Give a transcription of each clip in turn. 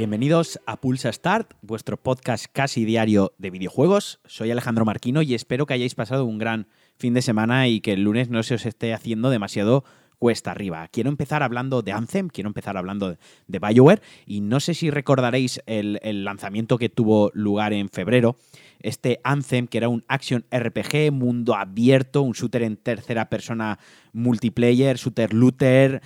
Bienvenidos a Pulsa Start, vuestro podcast casi diario de videojuegos. Soy Alejandro Marquino y espero que hayáis pasado un gran fin de semana y que el lunes no se os esté haciendo demasiado cuesta arriba. Quiero empezar hablando de Anthem, quiero empezar hablando de BioWare y no sé si recordaréis el, lanzamiento que tuvo lugar en febrero. Este Anthem, que era un action RPG, mundo abierto, un shooter en tercera persona multiplayer, shooter looter,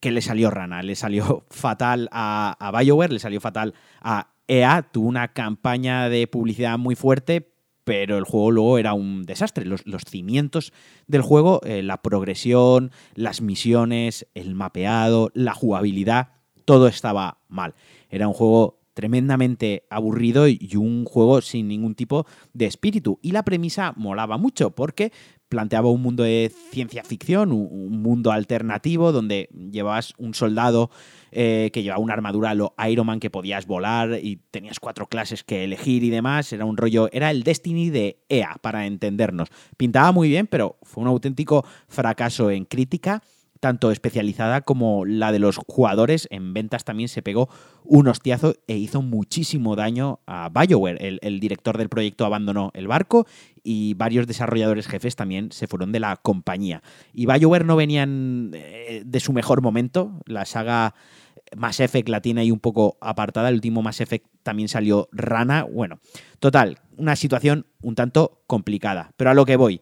que le salió rana, le salió fatal a, a BioWare, le salió fatal a EA, tuvo una campaña de publicidad muy fuerte, pero el juego luego era un desastre. Los, cimientos del juego, eh, la progresión, las misiones, el mapeado, la jugabilidad, todo estaba mal. Era un juego tremendamente aburrido y un juego sin ningún tipo de espíritu. Y la premisa molaba mucho porque planteaba un mundo de ciencia ficción, un, mundo alternativo donde llevabas un soldado eh, que llevaba una armadura a lo Iron Man que podías volar y tenías cuatro clases que elegir y demás. Era un rollo, era el Destiny de EA, para entendernos. Pintaba muy bien, pero fue un auténtico fracaso en crítica tanto especializada como la de los jugadores. En ventas también se pegó un hostiazo e hizo muchísimo daño a BioWare. El, director del proyecto abandonó el barco y varios desarrolladores jefes también se fueron de la compañía. Y BioWare no venían eh, de su mejor momento. La saga Mass Effect la tiene ahí un poco apartada. El último Mass Effect también salió rana. Bueno, total, una situación un tanto complicada. Pero a lo que voy.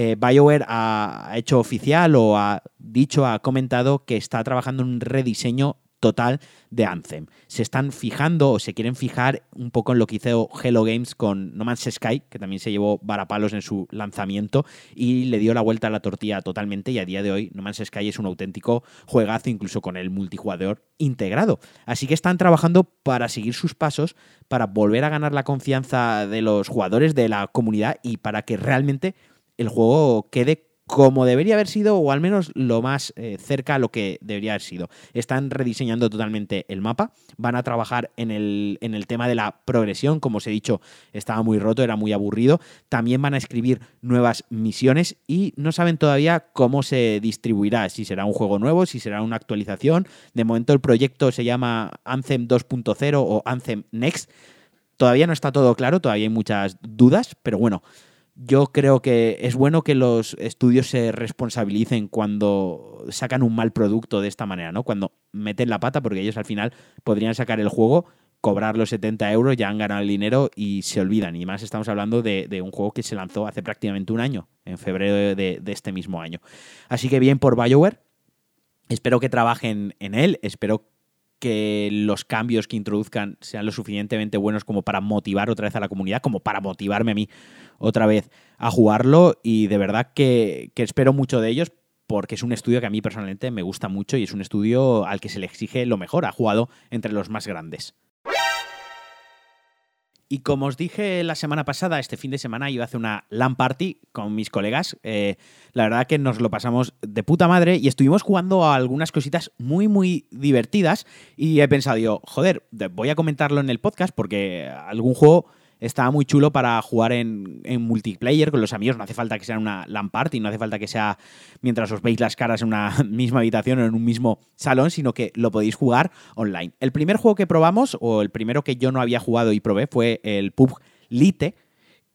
Eh, BioWare ha hecho oficial o ha dicho, ha comentado que está trabajando en un rediseño total de Anthem. Se están fijando o se quieren fijar un poco en lo que hizo Hello Games con No Man's Sky, que también se llevó varapalos en su lanzamiento y le dio la vuelta a la tortilla totalmente y a día de hoy No Man's Sky es un auténtico juegazo incluso con el multijugador integrado. Así que están trabajando para seguir sus pasos, para volver a ganar la confianza de los jugadores, de la comunidad y para que realmente el juego quede como debería haber sido, o al menos lo más eh, cerca a lo que debería haber sido. Están rediseñando totalmente el mapa, van a trabajar en el, en el, tema de la progresión, como os he dicho, estaba muy roto, era muy aburrido. También van a escribir nuevas misiones y no saben todavía cómo se distribuirá, si será un juego nuevo, si será una actualización. De momento el proyecto se llama Anthem 2.0 o Anthem Next. Todavía no está todo claro, todavía hay muchas dudas, pero bueno, yo creo que es bueno que los estudios se responsabilicen cuando sacan un mal producto de esta manera, ¿no? Cuando meten la pata, porque ellos al final podrían sacar el juego, cobrar los 70 euros, ya han ganado el dinero y se olvidan. Y más estamos hablando de, un juego que se lanzó hace prácticamente un año, en febrero de, este mismo año. Así que bien por BioWare. Espero que trabajen en él, espero que los cambios que introduzcan sean lo suficientemente buenos como para motivar otra vez a la comunidad, como para motivarme a mí otra vez a jugarlo y de verdad que, espero mucho de ellos porque es un estudio que a mí personalmente me gusta mucho y es un estudio al que se le exige lo mejor. Ha jugado entre los más grandes. Y como os dije la semana pasada, este fin de semana a hacer una LAN party con mis colegas. Eh, la verdad que nos lo pasamos de puta madre y estuvimos jugando a algunas cositas muy, muy divertidas. Y he pensado, yo, joder, voy a comentarlo en el podcast porque algún juego estaba muy chulo para jugar en, multiplayer con los amigos. No hace falta que sea una LAN party, no hace falta que sea mientras os veis las caras en una misma habitación o en un mismo salón, sino que lo podéis jugar online. El primer juego que probamos, o el primero que yo no había jugado y probé, fue el PUB Lite,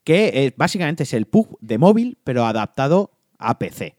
que básicamente es el PUB de móvil, pero adaptado a PC.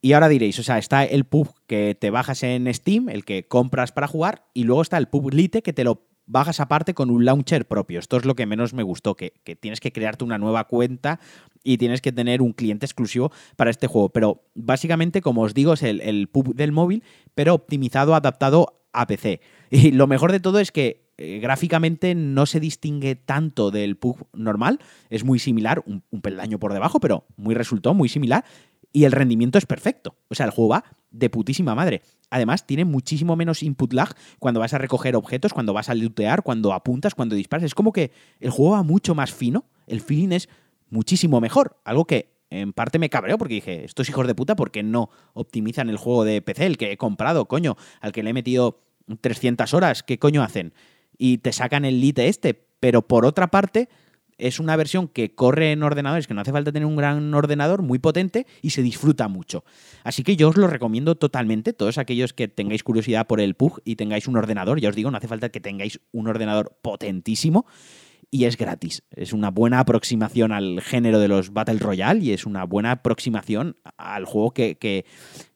Y ahora diréis, o sea, está el PUB que te bajas en Steam, el que compras para jugar, y luego está el PUB Lite que te lo bajas aparte con un launcher propio. Esto es lo que menos me gustó, que, tienes que crearte una nueva cuenta y tienes que tener un cliente exclusivo para este juego. Pero básicamente, como os digo, es el, el pub del móvil, pero optimizado, adaptado a PC. Y lo mejor de todo es que eh, gráficamente no se distingue tanto del pub normal, es muy similar, un, un peldaño por debajo, pero muy resultó, muy similar, y el rendimiento es perfecto. O sea, el juego va de putísima madre. Además, tiene muchísimo menos input lag cuando vas a recoger objetos, cuando vas a lootear, cuando apuntas, cuando disparas. Es como que el juego va mucho más fino, el feeling es muchísimo mejor. Algo que en parte me cabreó porque dije, estos hijos de puta, ¿por qué no optimizan el juego de PC, el que he comprado, coño, al que le he metido 300 horas? ¿Qué coño hacen? Y te sacan el lite este. Pero por otra parte, es una versión que corre en ordenadores, que no hace falta tener un gran ordenador, muy potente y se disfruta mucho. Así que yo os lo recomiendo totalmente, todos aquellos que tengáis curiosidad por el PUG y tengáis un ordenador, ya os digo, no hace falta que tengáis un ordenador potentísimo y es gratis. Es una buena aproximación al género de los Battle Royale y es una buena aproximación al juego que,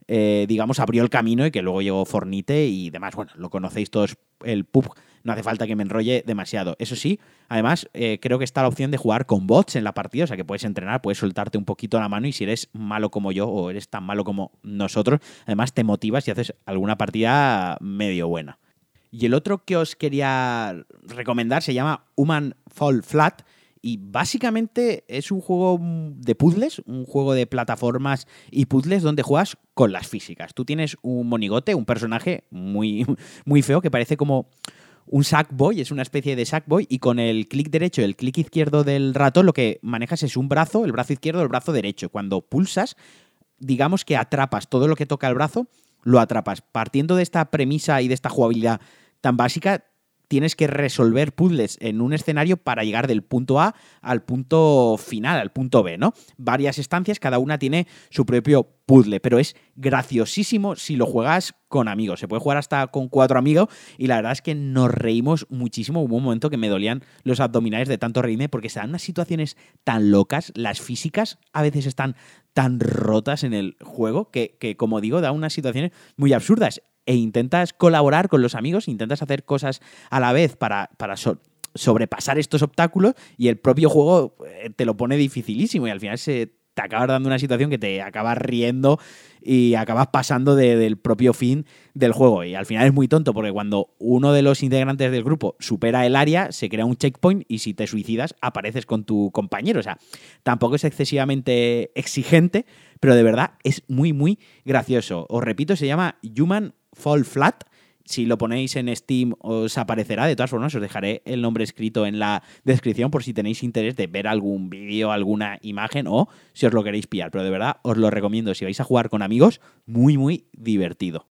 eh, digamos, abrió el camino y que luego llegó Fornite y demás. Bueno, lo conocéis todos, el PUBG no hace falta que me enrolle demasiado. Eso sí, además, eh, creo que está la opción de jugar con bots en la partida, o sea que puedes entrenar, puedes soltarte un poquito la mano y si eres malo como yo o eres tan malo como nosotros, además te motivas y haces alguna partida medio buena. Y el otro que os quería recomendar se llama Human Fall Flat. Y básicamente es un juego de puzzles, un juego de plataformas y puzzles donde juegas con las físicas. Tú tienes un monigote, un personaje muy, muy feo que parece como un Sackboy, es una especie de Sackboy, y con el clic derecho el clic izquierdo del ratón lo que manejas es un brazo, el brazo izquierdo, el brazo derecho. Cuando pulsas, digamos que atrapas todo lo que toca el brazo, lo atrapas. Partiendo de esta premisa y de esta jugabilidad tan básica, tienes que resolver puzzles en un escenario para llegar del punto A al punto final, al punto B, ¿no? Varias estancias, cada una tiene su propio puzzle, pero es graciosísimo si lo juegas con amigos. Se puede jugar hasta con cuatro amigos y la verdad es que nos reímos muchísimo. Hubo un momento que me dolían los abdominales de tanto reírme porque se dan unas situaciones tan locas, las físicas a veces están tan rotas en el juego que, que como digo, da unas situaciones muy absurdas e intentas colaborar con los amigos, intentas hacer cosas a la vez para, para sobrepasar estos obstáculos y el propio juego eh, te lo pone dificilísimo y al final se te acabas dando una situación que te acabas riendo y acabas pasando del propio fin del juego. Y al final es muy tonto porque cuando uno de los integrantes del grupo supera el área, se crea un checkpoint y si te suicidas apareces con tu compañero. O sea, tampoco es excesivamente exigente, pero de verdad es muy, muy gracioso. Os repito, se llama Human Fall Flat. Si lo ponéis en Steam os aparecerá. De todas formas, os dejaré el nombre escrito en la descripción por si tenéis interés de ver algún vídeo, alguna imagen o si os lo queréis pillar. Pero de verdad os lo recomiendo. Si vais a jugar con amigos, muy, muy divertido.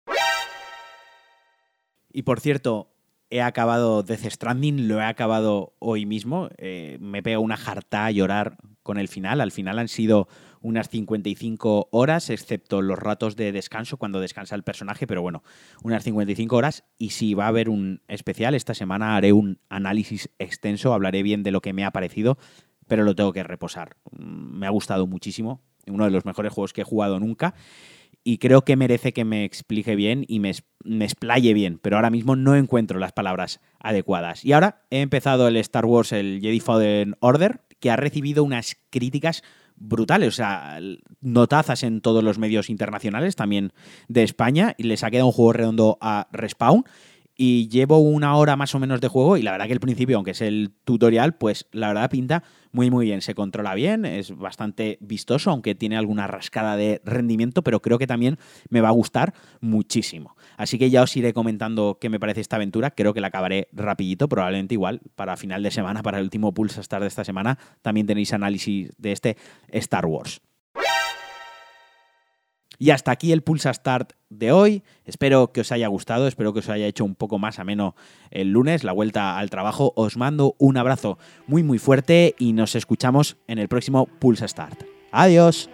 Y por cierto, he acabado Death Stranding, lo he acabado hoy mismo. Eh, me pego una jarta a llorar con el final. Al final han sido unas 55 horas, excepto los ratos de descanso cuando descansa el personaje, pero bueno, unas 55 horas. Y si va a haber un especial, esta semana haré un análisis extenso, hablaré bien de lo que me ha parecido, pero lo tengo que reposar. Mm, me ha gustado muchísimo, uno de los mejores juegos que he jugado nunca. Y creo que merece que me explique bien y me, me explaye bien, pero ahora mismo no encuentro las palabras adecuadas. Y ahora he empezado el Star Wars, el Jedi Fallen Order, que ha recibido unas críticas brutales, o sea, notazas en todos los medios internacionales, también de España, y les ha quedado un juego redondo a Respawn. Y llevo una hora más o menos de juego y la verdad que el principio, aunque es el tutorial, pues la verdad pinta muy muy bien. Se controla bien, es bastante vistoso, aunque tiene alguna rascada de rendimiento, pero creo que también me va a gustar muchísimo. Así que ya os iré comentando qué me parece esta aventura. Creo que la acabaré rapidito, probablemente igual para final de semana, para el último Pulse Star de esta semana. También tenéis análisis de este Star Wars. Y hasta aquí el Pulsa Start de hoy. Espero que os haya gustado, espero que os haya hecho un poco más ameno el lunes, la vuelta al trabajo. Os mando un abrazo muy muy fuerte y nos escuchamos en el próximo Pulsa Start. Adiós.